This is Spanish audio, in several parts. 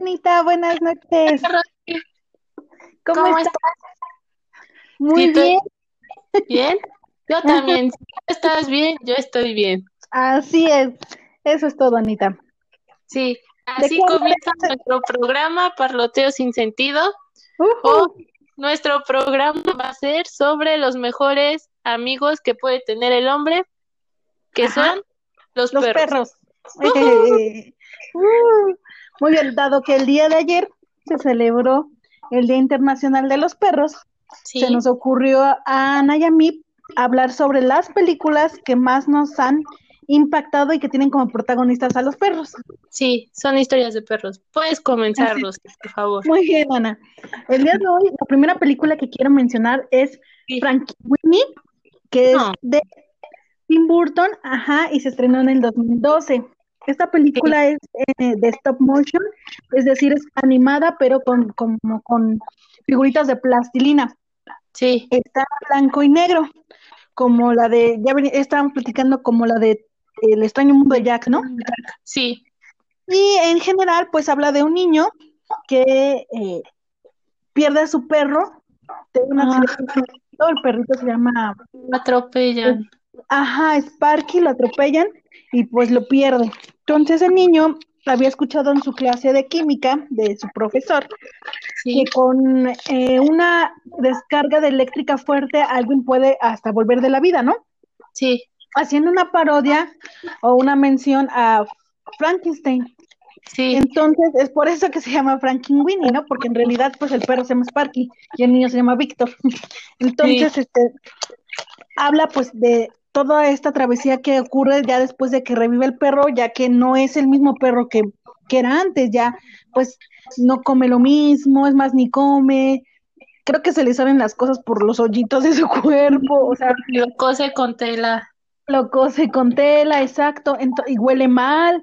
Anita, buenas noches. ¿Cómo, ¿Cómo, estás? Muy Sí, bien, ¿Bien? Yo también. Si tú estás bien, yo estoy bien. así es. Eso es todo, Anita. Sí, ¿De así comienza nuestro programa Parloteo sin sentido. Nuestro programa va a ser sobre los mejores amigos que puede tener el hombre, que Ajá. son los Los perros. perros. Uh, Muy bien, dado que el día de ayer se celebró el Día Internacional de los Perros, Sí, se nos ocurrió a Ana y a mí hablar sobre las películas que más nos han impactado y que tienen como protagonistas a los perros. sí, son historias de perros. Puedes comenzarlos, por favor. Muy bien, Ana. El día de hoy, la primera película que quiero mencionar es Sí. Frankenweenie, que es de Tim Burton, ajá, y se estrenó en el 2012. Esta película es eh, de stop motion, es decir, es animada, pero con, como con figuritas de plastilina. Sí, Está blanco y negro, como la de, ya veni- estábamos platicando como la de El extraño mundo de Jack, ¿no? sí, Y en general, pues habla de un niño que eh, pierde a su perro de un Ah. accidente. El perrito se llama, lo atropellan. ajá, Sparky, lo atropellan y pues lo pierde. Entonces el niño había escuchado en su clase de química de su profesor Sí, que con eh, una descarga de eléctrica fuerte alguien puede hasta volver de la vida, ¿no? sí, Haciendo una parodia o una mención a Frankenstein. sí, Entonces, es por eso que se llama Frankenweenie, ¿no? Porque en realidad, pues el perro se llama Sparky y el niño se llama Víctor. Entonces, este, habla pues de toda esta travesía que ocurre ya después de que revive el perro, ya que no es el mismo perro que, que era antes, ya pues no come lo mismo, es más, ni come. Creo que se le salen las cosas por los hoyitos de su cuerpo, o sea, lo cose con tela. lo cose con tela, exacto, y huele mal.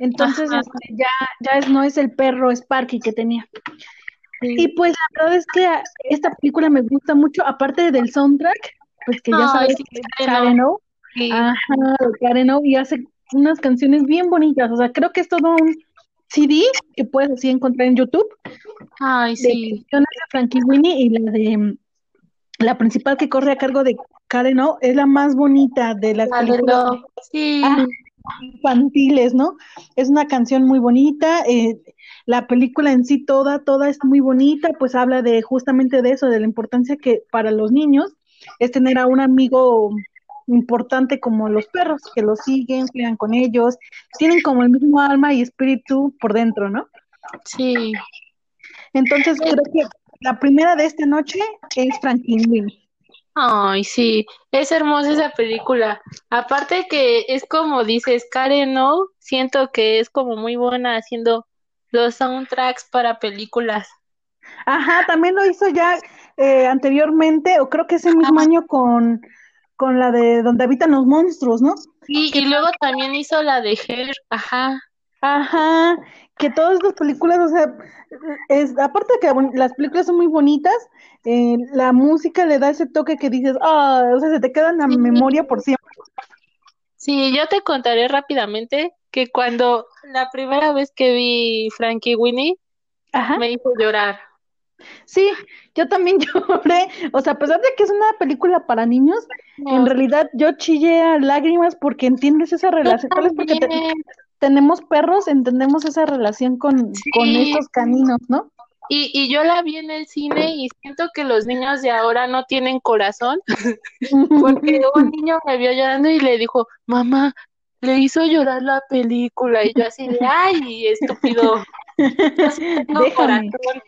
Entonces, este, ya, ya es, no es el perro Sparky que tenía. Sí. Y pues la verdad es que esta película me gusta mucho, aparte del soundtrack, pues que ya Ay, sabes sí, que es Karen O, Sí. ajá, de Karen O, y hace unas canciones bien bonitas, o sea, creo que es todo un CD que puedes así encontrar en YouTube, Ay, de sí. canciones de Frankie Winnie y la de mm, la principal que corre a cargo de Karen O es la más bonita de las La de películas Love. Sí. Ah, infantiles, ¿no? Es una canción muy bonita, eh, la película en sí toda, toda es muy bonita, pues habla de justamente de eso, de la importancia que para los niños es tener a un amigo importante como los perros, que los siguen, juegan con ellos, tienen como el mismo alma y espíritu por dentro, ¿no? Sí. Entonces creo que la primera de esta noche es Frankenweenie. Ay, sí. Es hermosa esa película. Aparte que es como dices, Karen O, siento que es como muy buena haciendo los soundtracks para películas. Ajá, también lo hizo ya eh, anteriormente, o creo que ese mismo año con, con la de donde habitan los monstruos, ¿no? Sí, y luego también hizo la de Her. Ajá. Ajá, que todas estas películas, o sea, es, aparte de que las películas son muy bonitas, eh, la música le da ese toque que dices, ah, o sea, se te queda en la Sí. memoria por siempre. Sí, yo te contaré rápidamente que cuando la primera vez que vi Frankie Winnie Ajá, me hizo llorar. Sí, yo también lloré, o sea, a pesar de que es una película para niños, en No, realidad yo chillé a lágrimas porque entiendes esa relación, tal vez porque te- tenemos perros, entendemos esa relación con, con Sí. estos caninos, ¿no? Y, y yo la vi en el cine y siento que los niños de ahora no tienen corazón, porque un niño me vio llorando y le dijo, mamá, le hizo llorar la película. Y yo así de, ay, estúpido, tengo Déjame. corazón.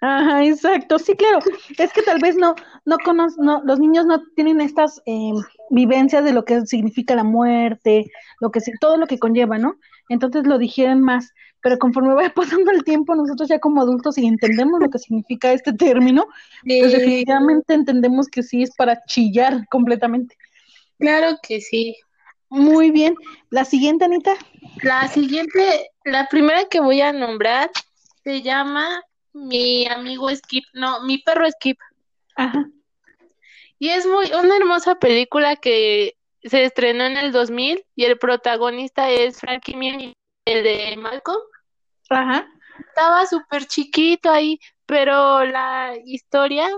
Ajá, exacto. Sí, claro. Es que tal vez no, no conoc- no, los niños no tienen estas eh, vivencias de lo que significa la muerte, lo que todo lo que conlleva, ¿no? Entonces lo digieren más. Pero conforme vaya pasando el tiempo, nosotros ya como adultos y entendemos lo que significa este término, pues definitivamente entendemos que sí es para chillar completamente. claro que sí. Muy bien. La siguiente, Anita. La siguiente, la primera que voy a nombrar se llama Mi amigo Skip, no, mi perro Skip. Ajá. Y es muy una hermosa película que se estrenó en el 2000 y el protagonista es Frankie Muniz, el de Malcolm. Ajá. estaba súper chiquito ahí, pero la historia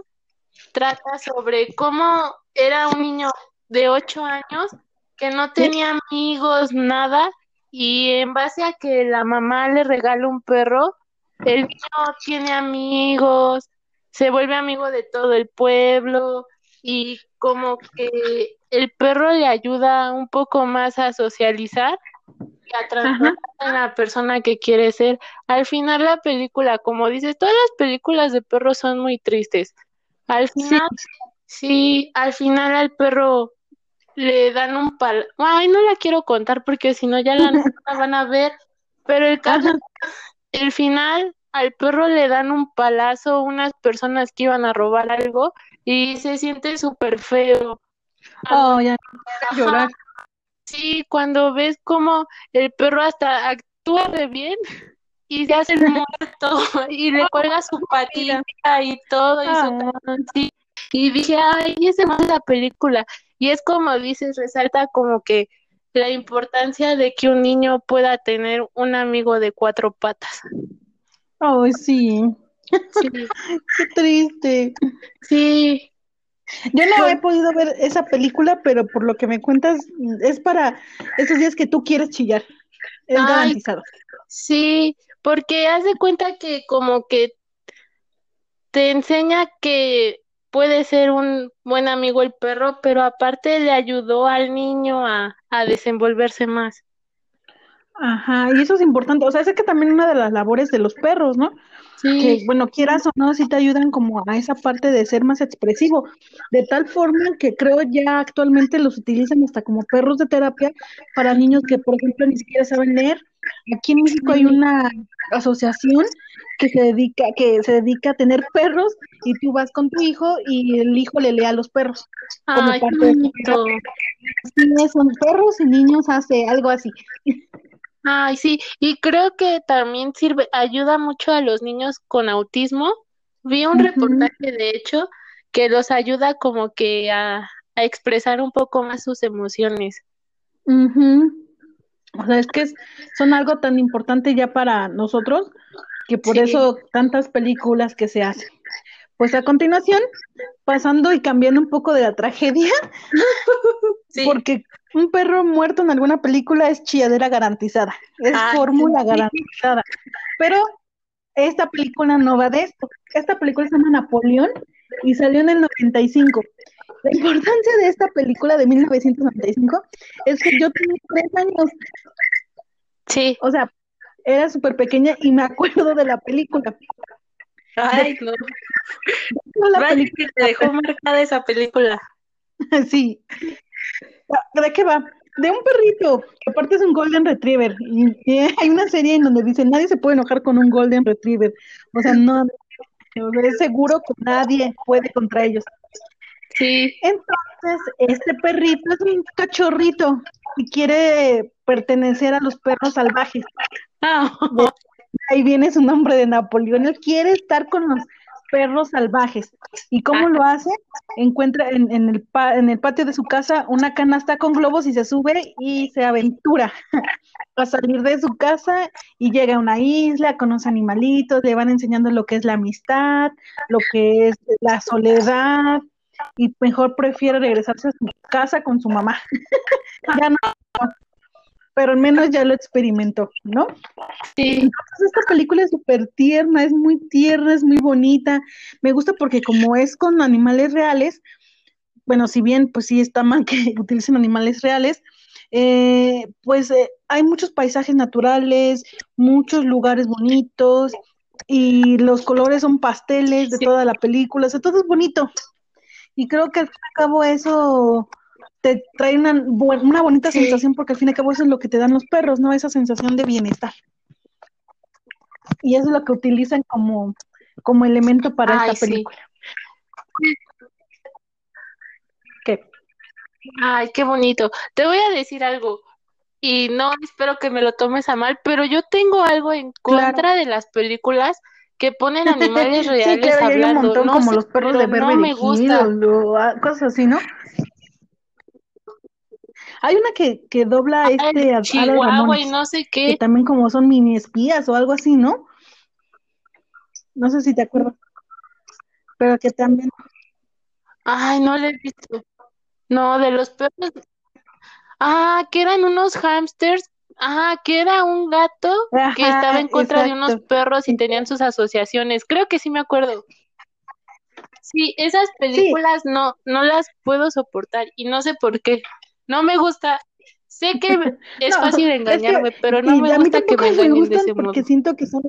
trata sobre cómo era un niño de ocho años que no tenía amigos, nada, y en base a que la mamá le regala un perro, el niño tiene amigos, se vuelve amigo de todo el pueblo y como que el perro le ayuda un poco más a socializar y a transformarse en la persona que quiere ser. Al final la película, como dices, todas las películas de perros son muy tristes. Al final, sí, al final al perro le dan un pal... Ay, no la quiero contar porque si no ya la, van a ver, pero el caso, el final al perro le dan un palazo unas personas que iban a robar algo y se siente súper feo. Oh, ya llorar. Sí, cuando ves como el perro hasta actúa de bien y se hace el muerto y le cuelga su patita y todo y su ah. y dije, ay, esa es la película. Y es como dices, resalta como que la importancia de que un niño pueda tener un amigo de cuatro patas. Ay, sí. sí. Qué triste. Sí. Yo no he podido ver esa película, pero por lo que me cuentas, es para esos días que tú quieres chillar. Es garantizado. Sí, porque haz de cuenta que como que te enseña que puede ser un buen amigo el perro, pero aparte le ayudó al niño a, a desenvolverse más. Ajá, y eso es importante, o sea, es que también una de las labores de los perros, ¿no? Sí. Que, bueno, quieras o no, sí te ayudan como a esa parte de ser más expresivo, de tal forma que creo ya actualmente los utilizan hasta como perros de terapia para niños que, por ejemplo, ni siquiera saben leer. Aquí en México hay una asociación que se dedica, que se dedica a tener perros y tú vas con tu hijo y el hijo le lee a los perros. Como Ay, parte de son perros y niños hace algo así. Ay, sí, y creo que también sirve, ayuda mucho a los niños con autismo. Vi un reportaje, de hecho, que los ayuda como que a, expresar un poco más sus emociones. O sea, es que son algo tan importante ya para nosotros que por eso tantas películas que se hacen. Pues a continuación, pasando y cambiando un poco de la tragedia, porque un perro muerto en alguna película es chilladera garantizada, es fórmula garantizada. Pero esta película no va de esto. Esta película se llama Napoleón y salió en el 95. La importancia de esta película de 1995 es que yo tenía tres años. Sí. O sea, era súper pequeña y me acuerdo de la película. Ay, no. La película. te dejó marcada esa película. Sí, ¿De qué va? De un perrito, que aparte es un Golden Retriever. Y, hay una serie en donde dice, nadie se puede enojar con un Golden Retriever. O sea, no, es seguro que nadie puede contra ellos. Sí. Entonces, este perrito es un cachorrito y quiere pertenecer a los perros salvajes. Ah. Ahí viene su nombre de Napoleón. Él quiere estar con los perros salvajes. ¿Y cómo lo hace? Encuentra en, en, el en el patio de su casa una canasta con globos y se sube y se aventura a salir de su casa y llega a una isla con los animalitos, le van enseñando lo que es la amistad, lo que es la soledad y mejor prefiere regresarse a su casa con su mamá. ya no pero al menos ya lo experimentó, ¿no? Sí. Entonces esta película es súper tierna, es muy tierna, es muy bonita. Me gusta porque como es con animales reales, bueno, si bien pues sí está mal que utilicen animales reales, eh, pues eh, hay muchos paisajes naturales, muchos lugares bonitos y los colores son pasteles de toda la película, o sea, todo es bonito. Y creo que al fin y al cabo eso te trae una, una bonita sensación porque al fin y al cabo eso es lo que te dan los perros, ¿no? Esa sensación de bienestar. Y eso es lo que utilizan como, como elemento para esta película. ¿Qué? Ay, qué bonito. Te voy a decir algo y no espero que me lo tomes a mal, pero yo tengo algo en contra de las películas que ponen animales reales sí, hablando. un montón, como los perros de no me gusta. Ah, cosas así, ¿no? Hay una que, que dobla este Chihuahua y no sé qué. Que también como son mini espías o algo así, ¿no? No sé si te acuerdas. Pero que también. Ay, no le he visto. No, de los perros. Ah, que eran unos hamsters. Ah, que era un gato que estaba en contra de unos perros y tenían sus asociaciones. Creo que sí me acuerdo. Sí, esas películas no, no las puedo soportar y no sé por qué. No me gusta. Sé que es No, fácil es que- engañarme, pero no me gusta que me me engañen de ese modo. porque siento que son.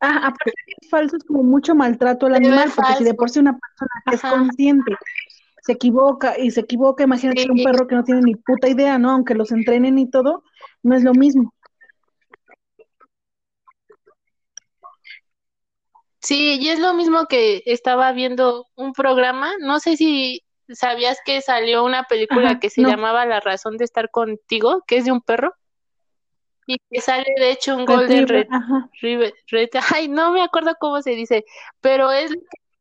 Ah, aparte es falso, es como mucho maltrato al animal, porque si de por sí una persona que es consciente se equivoca y se equivoca, imagínate Sí. un perro que no tiene ni puta idea, ¿no? Aunque los entrenen y todo, no es lo mismo. Sí, y es lo mismo que estaba viendo un programa, no sé si sabías que salió una película Ajá, que se no. llamaba La razón de estar contigo, que es de un perro, y que sale de hecho un Golden Red- Red- ay, no me acuerdo cómo se dice, pero es,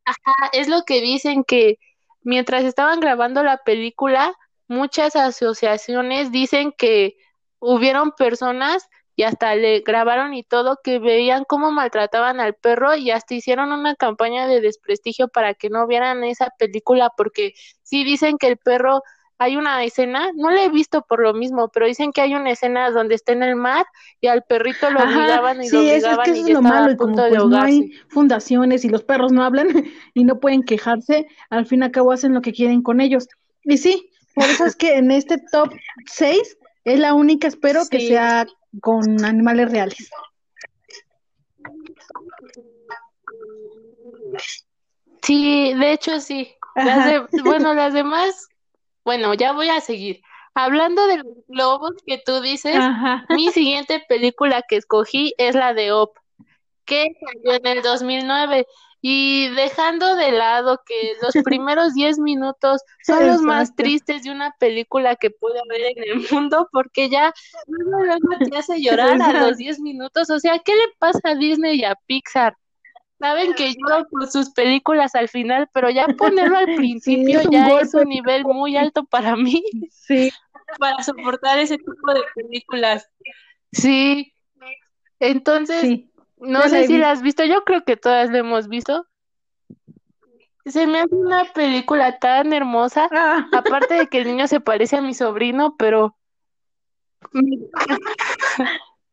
ajá, es lo que dicen que mientras estaban grabando la película, muchas asociaciones dicen que hubieron personas y hasta le grabaron y todo que veían cómo maltrataban al perro y hasta hicieron una campaña de desprestigio para que no vieran esa película porque sí dicen que el perro hay una escena, no la he visto por lo mismo, pero dicen que hay una escena donde está en el mar y al perrito lo obligaban y lo sí, es, es obligaban que y eso ya es lo malo, y como punto de pues no hay fundaciones y los perros no hablan y no pueden quejarse, al fin y al cabo hacen lo que quieren con ellos. Y sí, por eso es que en este top 6 es la única, espero que sea con animales reales. Sí, de hecho sí. Las de, bueno, las demás, bueno, ya voy a seguir. Hablando de los globos que tú dices, Ajá. mi siguiente película que escogí es la de Op, que salió en el 2009. Y dejando de lado que los primeros 10 minutos son los más tristes de una película que puede haber en el mundo, porque ya luego, luego te hace llorar a los 10 minutos. O sea, ¿qué le pasa a Disney y a Pixar? Saben que lloro por sus películas al final, pero ya ponerlo al Sí, principio es ya es un nivel muy alto para mí, Sí, para soportar ese tipo de películas. Sí, entonces, sí. no ya sé si la visto. has visto, yo creo que todas la hemos visto. Se me hace una película tan hermosa, Ah, aparte de que el niño se parece a mi sobrino, pero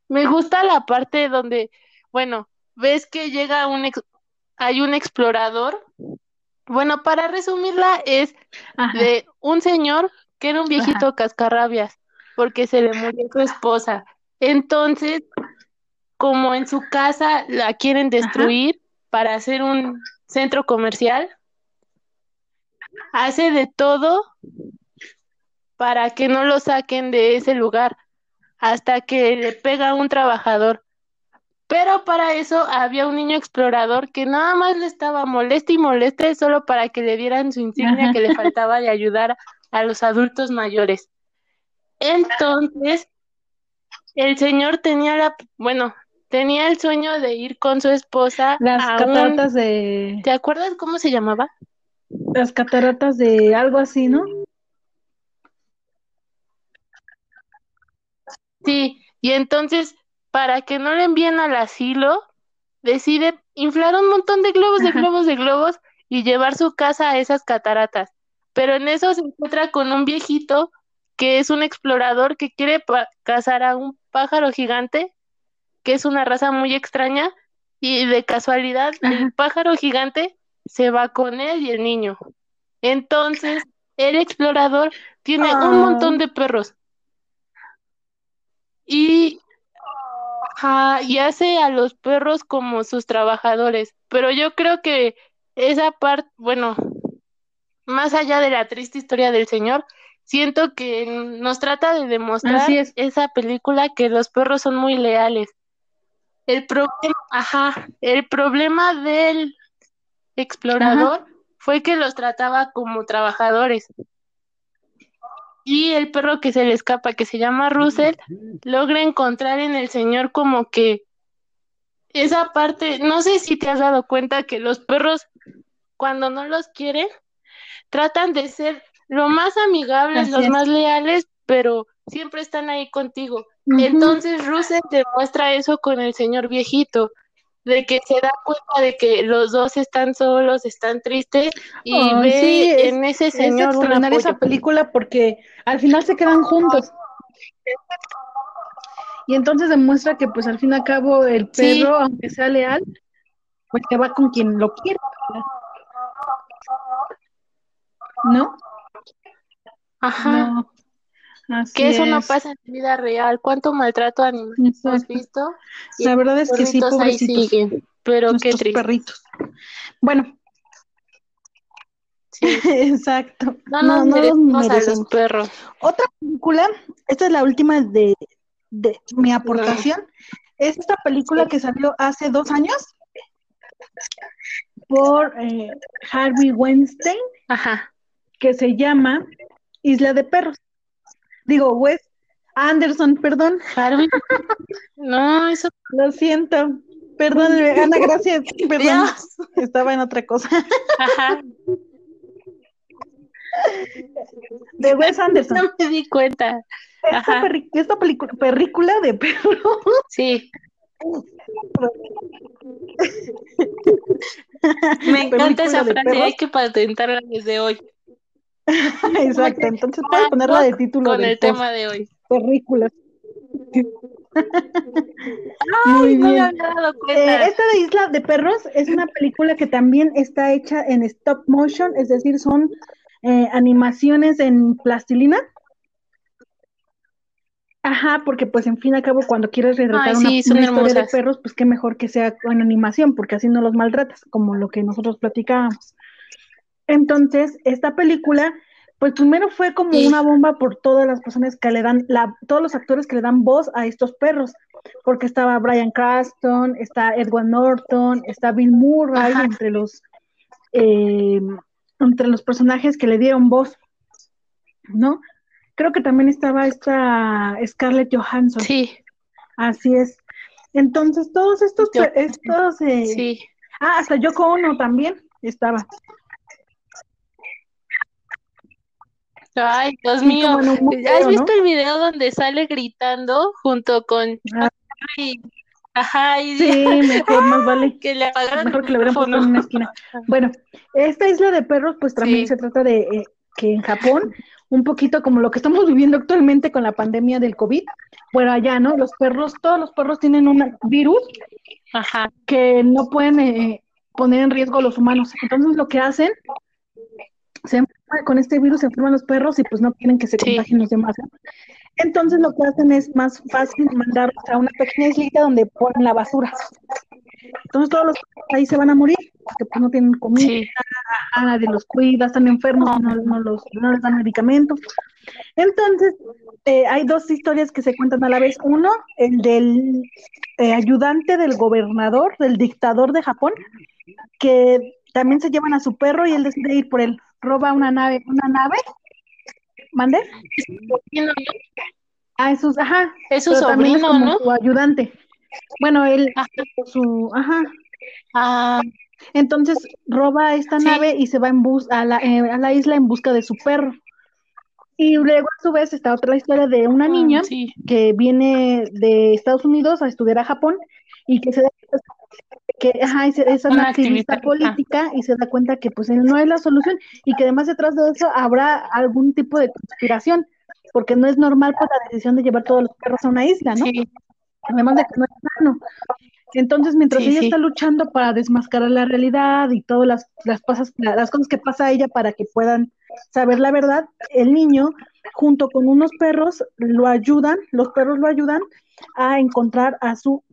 me gusta la parte donde, bueno, ves que llega un ex- hay un explorador. Bueno, para resumirla, es ajá. de un señor que era un viejito Ajá. cascarrabias, porque se le murió su esposa. Entonces, como en su casa la quieren destruir para hacer un centro comercial, hace de todo para que no lo saquen de ese lugar hasta que le pega a un trabajador. Pero para eso había un niño explorador que nada más le estaba moleste y moleste solo para que le dieran su insignia Ajá. que le faltaba de ayudar a los adultos mayores. Entonces, el señor tenía la, bueno, tenía el sueño de ir con su esposa Las a un, cataratas de, ¿te acuerdas cómo se llamaba? las cataratas de algo así, ¿no? Sí, y entonces, para que no le envíen al asilo, decide inflar un montón de globos, de globos, de globos y llevar su casa a esas cataratas. Pero en eso se encuentra con un viejito que es un explorador que quiere cazar a un pájaro gigante, que es una raza muy extraña, y de casualidad el pájaro gigante se va con él y el niño. Entonces, el explorador tiene un montón de perros y, ajá, y hace a los perros como sus trabajadores. Pero yo creo que esa parte, bueno, más allá de la triste historia del señor, siento que nos trata de demostrar es. esa película que los perros son muy leales. El problema, ajá, el problema del explorador fue que los trataba como trabajadores. Y el perro que se le escapa, que se llama Russell, logra encontrar en el señor como que esa parte, no sé si te has dado cuenta que los perros cuando no los quieren, tratan de ser lo más amigables, Así los es. más leales, pero siempre están ahí contigo. Entonces Russell demuestra eso con el señor viejito. De que se da cuenta de que los dos están solos, están tristes y ve sí, es- en ese Es señor extraordinaria esa película porque al final se quedan juntos. Y entonces demuestra que pues al fin y al cabo el Sí. perro, aunque sea leal, pues se va con quien lo quiere. ¿No? Ajá. No. Así Que eso no es. pasa en la vida real. ¿Cuánto maltrato animal Exacto. visto? Y La verdad es que sí, ahí pobrecitos. siguen. Pero qué triste. perritos. Bueno, Sí. exacto. No No, no los merecemos a los perros. Otra película, esta es la última de, de mi aportación, es esta película que salió hace dos años por eh, Harvey Weinstein, Ajá. que se llama Isla de Perros. Digo, Wes Anderson, perdón, Harvey. No, eso. lo siento. Perdón, Ana, gracias. Perdón, Dios. estaba en otra cosa. Ajá. De Wes Anderson. No me di cuenta. Esta, esta película, película de perros Sí. Me encanta esa Película frase. Hay que patentarla desde hoy. Exacto, entonces puedes ponerla de título Con del el post, tema de hoy. películas. Ay, Muy no me bien. Eh, esta de Isla de Perros es una película que también está hecha en stop motion, es decir, son eh, animaciones en plastilina. Ajá, porque pues en fin y al cabo cuando quieres retratar Ay, una, sí, una historia de perros, pues qué mejor que sea con animación, porque así no los maltratas, como lo que nosotros platicábamos. Entonces, esta película, pues primero fue como una bomba por todas las personas que le dan, la, todos los actores que le dan voz a estos perros, porque estaba Bryan Cranston, está Edward Norton, está Bill Murray, Ajá. entre los, eh, entre los personajes que le dieron voz, ¿no? Creo que también estaba esta Scarlett Johansson, Sí, así es. Entonces, todos estos, Yo- estos, eh, sí. ah, hasta Yoko Ono también estaba. Ay, Dios mío. un ¿Has museo, visto ¿no? el video donde sale gritando junto con Ah. Ajá, y Sí, mejor, más vale. que le apagaron Mejor que lo hubieran puesto en una esquina. Bueno, esta isla de perros, pues también Sí. se trata de eh, que en Japón, un poquito como lo que estamos viviendo actualmente con la pandemia del COVID, bueno, allá, ¿no? Los perros, todos los perros tienen un virus Ajá, que no pueden eh, poner en riesgo a los humanos. Entonces, lo que hacen, se con este virus se enferman los perros y pues no quieren que se Sí. contagien los demás. Entonces, lo que hacen es más fácil mandarlos a una pequeña islita donde ponen la basura. Entonces, todos los perros ahí se van a morir porque pues no tienen comida, sí. nadie los cuida, están enfermos, no, no los, no les dan medicamentos. Entonces, eh, hay dos historias que se cuentan a la vez. Uno, el del eh, ayudante del gobernador, del dictador de Japón, que también se llevan a su perro y él decide ir por él. Roba una nave, una nave. ¿Mande? Sobrino, Ah, es su, ajá, Es su pero es sobrino, como ¿no? su ayudante. Bueno, él, Ajá. su, ajá. Ah, Entonces roba esta Sí. nave y se va en bus a la, eh, a la isla en busca de su perro. Y luego a su vez está otra historia de una niña ah, sí. que viene de Estados Unidos a estudiar a Japón y que se da que ajá, es, es una Una activista activista, política y se da cuenta que pues no es la solución y que además detrás de eso habrá algún tipo de conspiración, porque no es normal pues la decisión de llevar todos los perros a una isla, ¿no? Sí, Además de que no es sano. Entonces, mientras Sí, ella sí. está luchando para desmascarar la realidad y todas las, las, pasas- la- las cosas que pasa a ella para que puedan saber la verdad, el niño, junto con unos perros, lo ayudan, los perros lo ayudan a encontrar a su,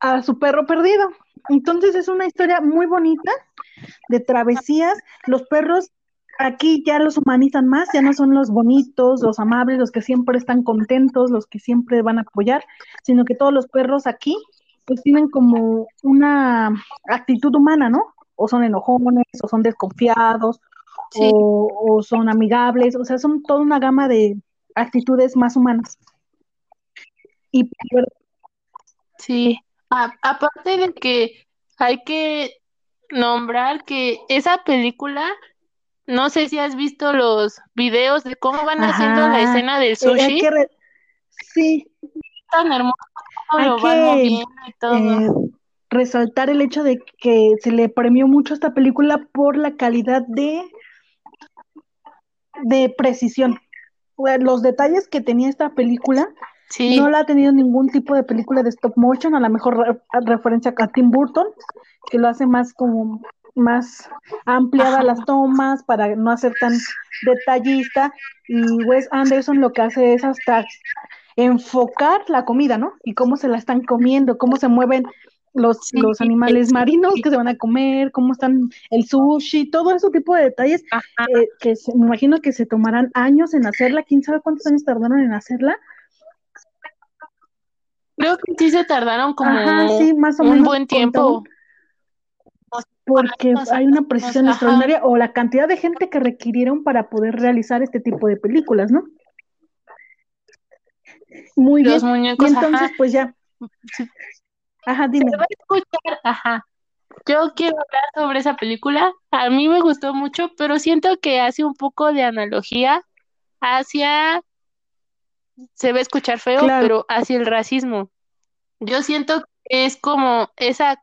a su perro perdido. Entonces, es una historia muy bonita de travesías. Los perros aquí ya los humanizan más, ya no son los bonitos, los amables, los que siempre están contentos, los que siempre van a apoyar, sino que todos los perros aquí pues tienen como una actitud humana, ¿no? O son enojones, o son desconfiados, Sí. o, o son amigables, o sea, son toda una gama de actitudes más humanas. Y pues, sí. A- aparte de que hay que nombrar que esa película, no sé si has visto los videos de cómo van haciendo la escena del eh, sushi, re- sí, tan hermoso cómo lo van que, moviendo y todo. eh, resaltar el hecho de que se le premió mucho esta película por la calidad de, de precisión. Los detalles que tenía esta película no la ha tenido ningún tipo de película de stop motion, a lo mejor referencia a Tim Burton, que lo hace más como más ampliada las tomas para no hacer tan detallista y Wes Anderson lo que hace es hasta enfocar la comida, ¿no? Y cómo se la están comiendo, cómo se mueven los, los animales marinos que se van a comer, cómo están el sushi, todo ese tipo de detalles eh, que me imagino que se tomarán años en hacerla, quién sabe cuántos años tardaron en hacerla. Creo que sí se tardaron como un buen tiempo porque hay una precisión extraordinaria o la cantidad de gente que requirieron para poder realizar este tipo de películas, ¿no? Muy bien. y entonces, pues ya. Ajá, dime. ajá. Yo quiero hablar sobre esa película. A mí me gustó mucho, pero siento que hace un poco de analogía hacia, se va a escuchar feo, pero hacia el racismo. Yo siento que es como esa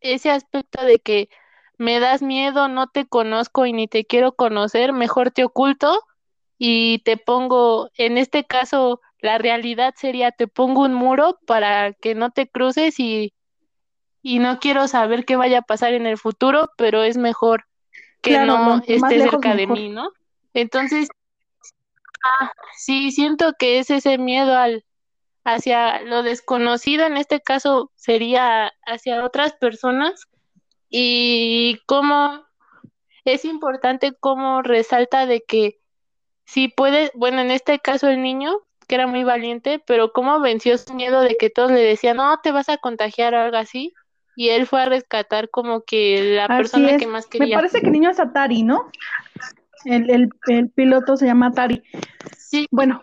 ese aspecto de que me das miedo, no te conozco y ni te quiero conocer, mejor te oculto y te pongo, en este caso, la realidad sería te pongo un muro para que no te cruces y, y no quiero saber qué vaya a pasar en el futuro, pero es mejor que no esté cerca de mí, ¿no? Entonces, ah, sí, siento que es ese miedo al, hacia lo desconocido, en este caso sería hacia otras personas, y cómo es importante cómo resalta de que si puede, bueno, en este caso el niño, que era muy valiente, pero cómo venció su miedo de que todos le decían, no, te vas a contagiar o algo así, y él fue a rescatar como que la persona que más quería. Me parece que el niño es Atari, ¿no? El, el, el piloto se llama Atari. Sí. Bueno,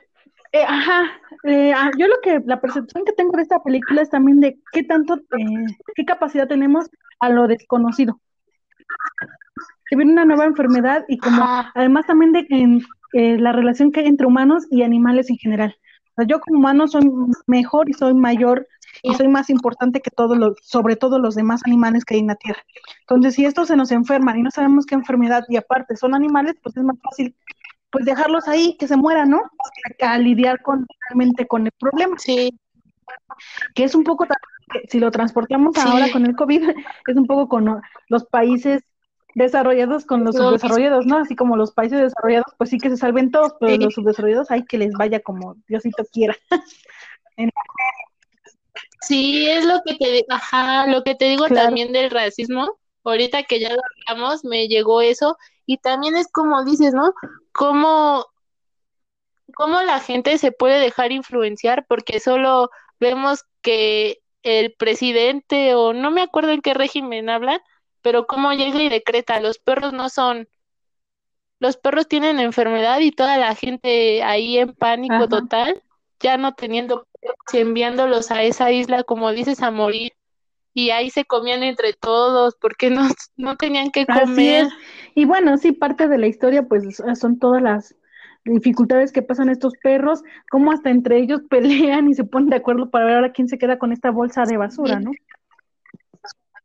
eh, ajá, eh, ah, yo lo que, la percepción que tengo de esta película es también de qué tanto, eh, qué capacidad tenemos a lo desconocido. Que viene una nueva enfermedad y como, además también de en, la relación que hay entre humanos y animales en general. Yo como humano soy mejor y soy mayor y soy más importante que todos los, sobre todo los demás animales que hay en la Tierra. Entonces, si estos se nos enferman y no sabemos qué enfermedad y aparte son animales, pues es más fácil pues dejarlos ahí, que se mueran, ¿no? A, lidiar con, realmente con el problema. Sí. Que es un poco, si lo transportamos ahora con el COVID, es un poco con los países desarrollados con los subdesarrollados, ¿no? Así como los países desarrollados, pues sí que se salven todos, pero los subdesarrollados hay que les vaya como Diosito quiera. sí, es lo que te, ajá, lo que te digo también del racismo. Ahorita que ya lo hablamos, me llegó eso y también es como dices, ¿no? Cómo, cómo la gente se puede dejar influenciar porque solo vemos que el presidente o no me acuerdo en qué régimen hablan, pero cómo llega y decreta, los perros no son, los perros tienen enfermedad y toda la gente ahí en pánico total, ya no teniendo enviándolos a esa isla, como dices, a morir y ahí se comían entre todos porque no, no tenían que comer. Y bueno, sí, parte de la historia pues son todas las dificultades que pasan estos perros, cómo hasta entre ellos pelean y se ponen de acuerdo para ver ahora quién se queda con esta bolsa de basura, ¿no?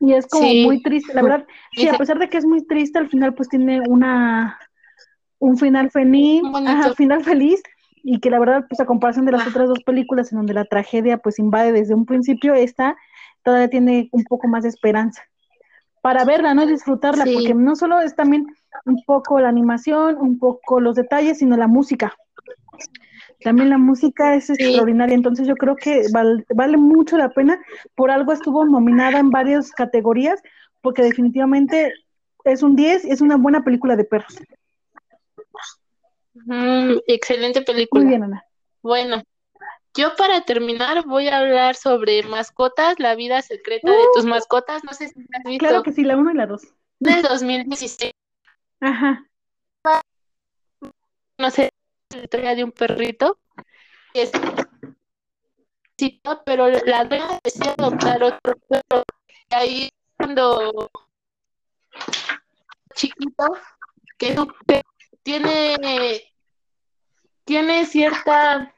Y es como muy triste, la verdad, sí, a pesar de que es muy triste, al final pues tiene una un final feliz, ajá, final feliz, y que la verdad, pues a comparación de las otras dos películas en donde la tragedia pues invade desde un principio, esta todavía tiene un poco más de esperanza para verla, ¿no? Disfrutarla, porque no solo es también un poco la animación, un poco los detalles, sino la música. También la música es extraordinaria, entonces yo creo que vale mucho la pena. Por algo estuvo nominada en varias categorías, porque definitivamente es un 10, es una buena película de perros. Mm, excelente película. Muy bien, Ana. Bueno, yo para terminar voy a hablar sobre mascotas, la vida secreta de tus uh. mascotas. No sé si has visto. Claro que sí, la 1 y la 2. Del 2016. Ajá. No sé, la historia de un perrito. Es... pero la dueña decía adoptar otro perro. Y ahí cuando chiquito, que tiene, tiene cierta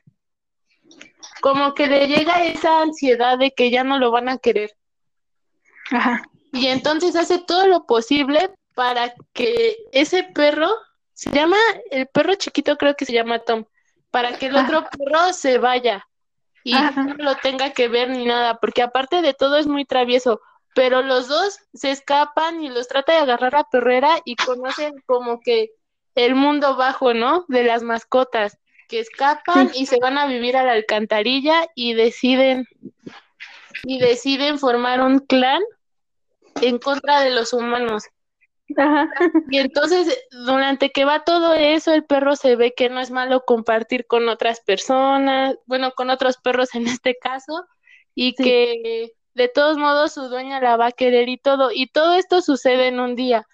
como que le llega esa ansiedad de que ya no lo van a querer. Ajá. Y entonces hace todo lo posible para que ese perro, se llama, el perro chiquito creo que se llama Tom, para que el otro perro se vaya y no lo tenga que ver ni nada, porque aparte de todo es muy travieso, pero los dos se escapan y los trata de agarrar a perrera y conocen como que el mundo bajo, ¿no? De las mascotas, que escapan y se van a vivir a la alcantarilla y deciden y deciden formar un clan en contra de los humanos. Y entonces, durante que va todo eso, el perro se ve que no es malo compartir con otras personas, bueno, con otros perros en este caso, y que de todos modos su dueña la va a querer y todo. Y todo esto sucede en un día.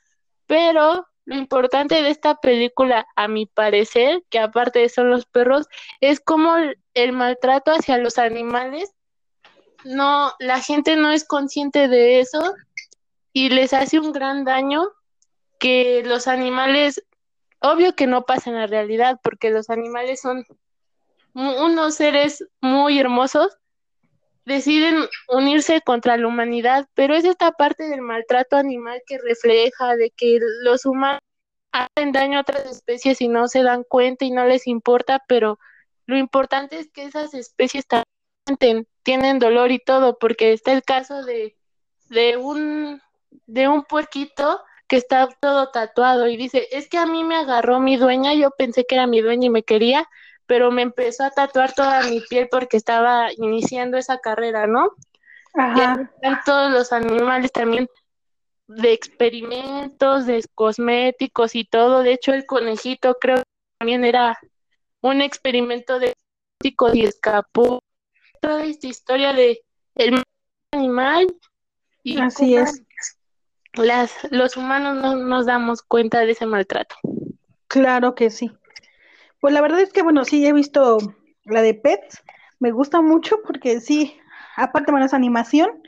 Pero lo importante de esta película, a mi parecer, que aparte de son los perros, es como el maltrato hacia los animales. No, la gente no es consciente de eso y les hace un gran daño que los animales, obvio que no pasa en la realidad, porque los animales son unos seres muy hermosos, deciden unirse contra la humanidad, pero es esta parte del maltrato animal que refleja de que los humanos hacen daño a otras especies y no se dan cuenta y no les importa, pero lo importante es que esas especies también tienen dolor y todo, porque está el caso de, de un de un puerquito que está todo tatuado y dice, es que a mí me agarró mi dueña, yo pensé que era mi dueña y me quería, pero me empezó a tatuar toda mi piel porque estaba iniciando esa carrera, ¿no? Ajá. Y todos los animales también de experimentos, de cosméticos y todo. De hecho, el conejito creo que también era un experimento de cosméticos y escapó. Toda esta historia de el animal y Así es las, los humanos no nos damos cuenta de ese maltrato. Claro que sí. Pues la verdad es que, bueno, sí, he visto la de Pets, me gusta mucho porque sí, aparte, bueno, es animación.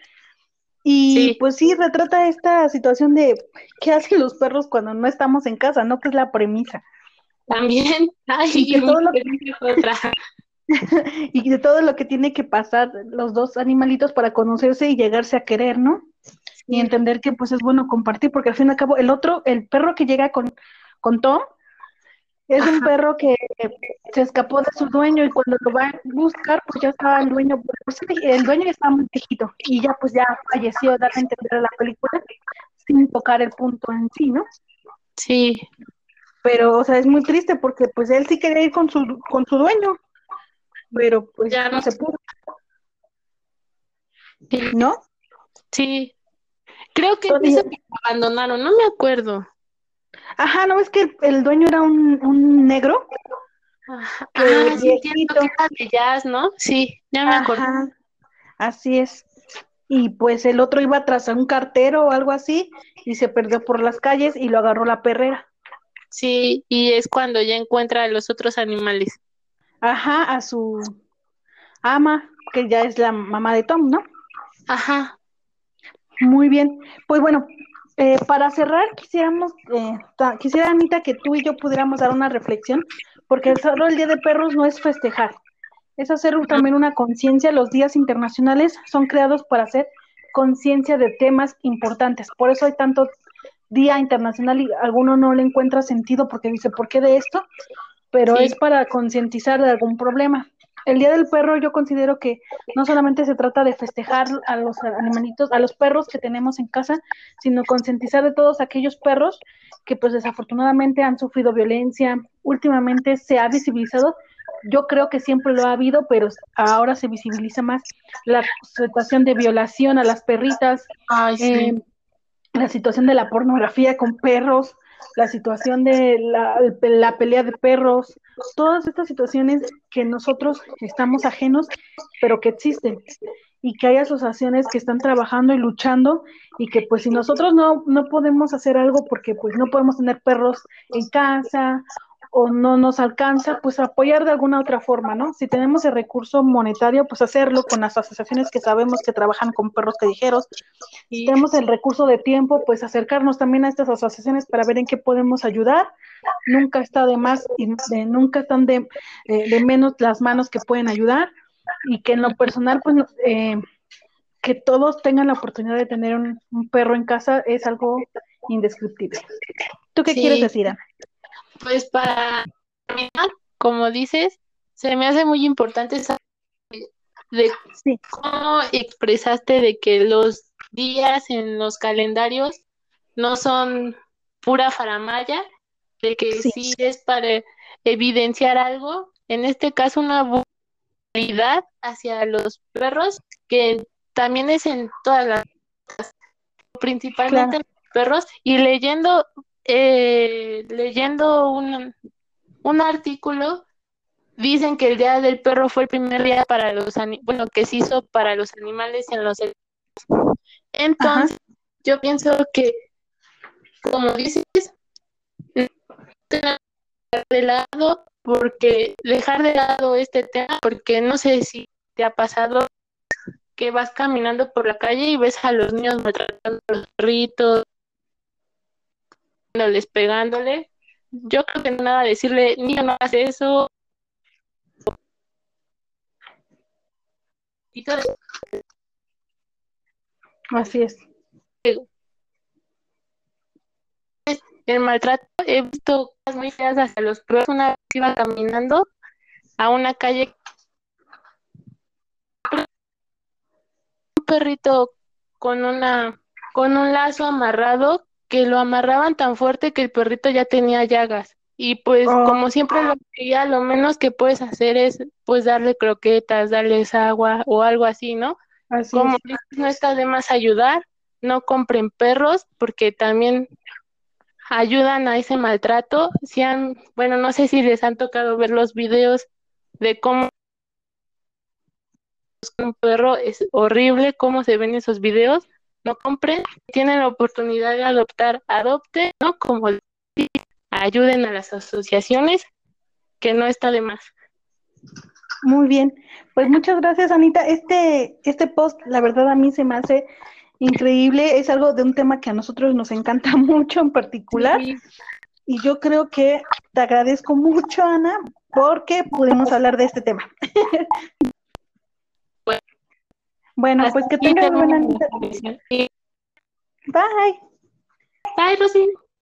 Y pues sí, retrata esta situación de qué hacen los perros cuando no estamos en casa, ¿no? Que es la premisa. También, ay, y, todo lo que... y de todo lo que tiene que pasar los dos animalitos para conocerse y llegarse a querer, ¿no? Y entender que pues es bueno compartir, porque al fin y al cabo el otro, el perro que llega con, con Tom, es un perro que se escapó de su dueño y cuando lo va a buscar, pues ya estaba el dueño, pues, el dueño ya estaba muy viejito y ya pues ya falleció, dar a entender la película sin tocar el punto en sí, ¿no? Sí. Pero, o sea, es muy triste porque pues él sí quería ir con su, con su dueño, pero pues ya no se pudo. ¿No? Sí, Creo que se abandonaron, no me acuerdo. Ajá, no es que el, dueño era un, negro. Ajá, ah, sí, de jazz, ¿no? Sí, ya me acuerdo. Así es. Y pues el otro iba tras un cartero o algo así y se perdió por las calles y lo agarró la perrera. Sí, y es cuando ya encuentra a los otros animales. Ajá, a su ama, que ya es la mamá de Tom, ¿no? Ajá. Muy bien, pues bueno, eh, para cerrar quisiéramos, eh, quisiera Anita que tú y yo pudiéramos dar una reflexión, porque solo el Día de Perros no es festejar, es hacer también una conciencia. Los días internacionales son creados para hacer conciencia de temas importantes, por eso hay tanto Día Internacional y alguno no le encuentra sentido porque dice, ¿por qué de esto? Pero es para concientizar de algún problema el Día del Perro yo considero que no solamente se trata de festejar a los animalitos, a los perros que tenemos en casa, sino concientizar de todos aquellos perros que pues desafortunadamente han sufrido violencia, últimamente se ha visibilizado, yo creo que siempre lo ha habido, pero ahora se visibiliza más la situación de violación a las perritas, eh, la situación de la pornografía con perros, la situación de la, pelea de perros, todas estas situaciones que nosotros estamos ajenos, pero que existen y que hay asociaciones que están trabajando y luchando y que pues si nosotros no, no podemos hacer algo porque pues no podemos tener perros en casa o no nos alcanza, pues apoyar de alguna otra forma, ¿no? Si tenemos el recurso monetario, pues hacerlo con las asociaciones que sabemos que trabajan con perros callejeros. Si tenemos el recurso de tiempo, pues acercarnos también a estas asociaciones para ver en qué podemos ayudar. Nunca está de más y nunca están de, de, menos las manos que pueden ayudar y que en lo personal, pues eh, que todos tengan la oportunidad de tener un, perro en casa es algo indescriptible. ¿Tú qué quieres decir, Ana? Pues para terminar, como dices, se me hace muy importante saber de cómo expresaste de que los días en los calendarios no son pura faramaya, de que sí, es para evidenciar algo, en este caso una vulnerabilidad hacia los perros, que también es en todas las principalmente los perros, y leyendo, eh, leyendo un, un artículo dicen que el día del perro fue el primer día para los bueno que se hizo para los animales en los entonces yo pienso que como dices de lado porque dejar de lado este tema porque no sé si te ha pasado que vas caminando por la calle y ves a los niños maltratando a los perritos les pegándole yo creo que nada decirle niño no hagas eso Así es. El maltrato, he visto cosas muy feas hacia los perros. Una vez iba caminando a una calle. Un perrito con una con un lazo amarrado que lo amarraban tan fuerte que el perrito ya tenía llagas. Y pues oh. como siempre lo veía, lo menos que puedes hacer es pues darle croquetas, darles agua o algo así, ¿no? como no está de más ayudar, no compren perros porque también ayudan a ese maltrato. Si han, bueno, no sé si les han tocado ver los videos de cómo un perro es horrible, cómo se ven esos videos. No compren, tienen la oportunidad de adoptar, adopten, ¿no? Como ayuden a las asociaciones, que no está de más. Muy bien, pues muchas gracias Anita. Este, este post, la verdad a mí se me hace increíble, es algo de un tema que a nosotros nos encanta mucho en particular. Y yo creo que te agradezco mucho, Ana, porque pudimos hablar de este tema. bueno, pues que tengas buena Bye. Bye, Rosy.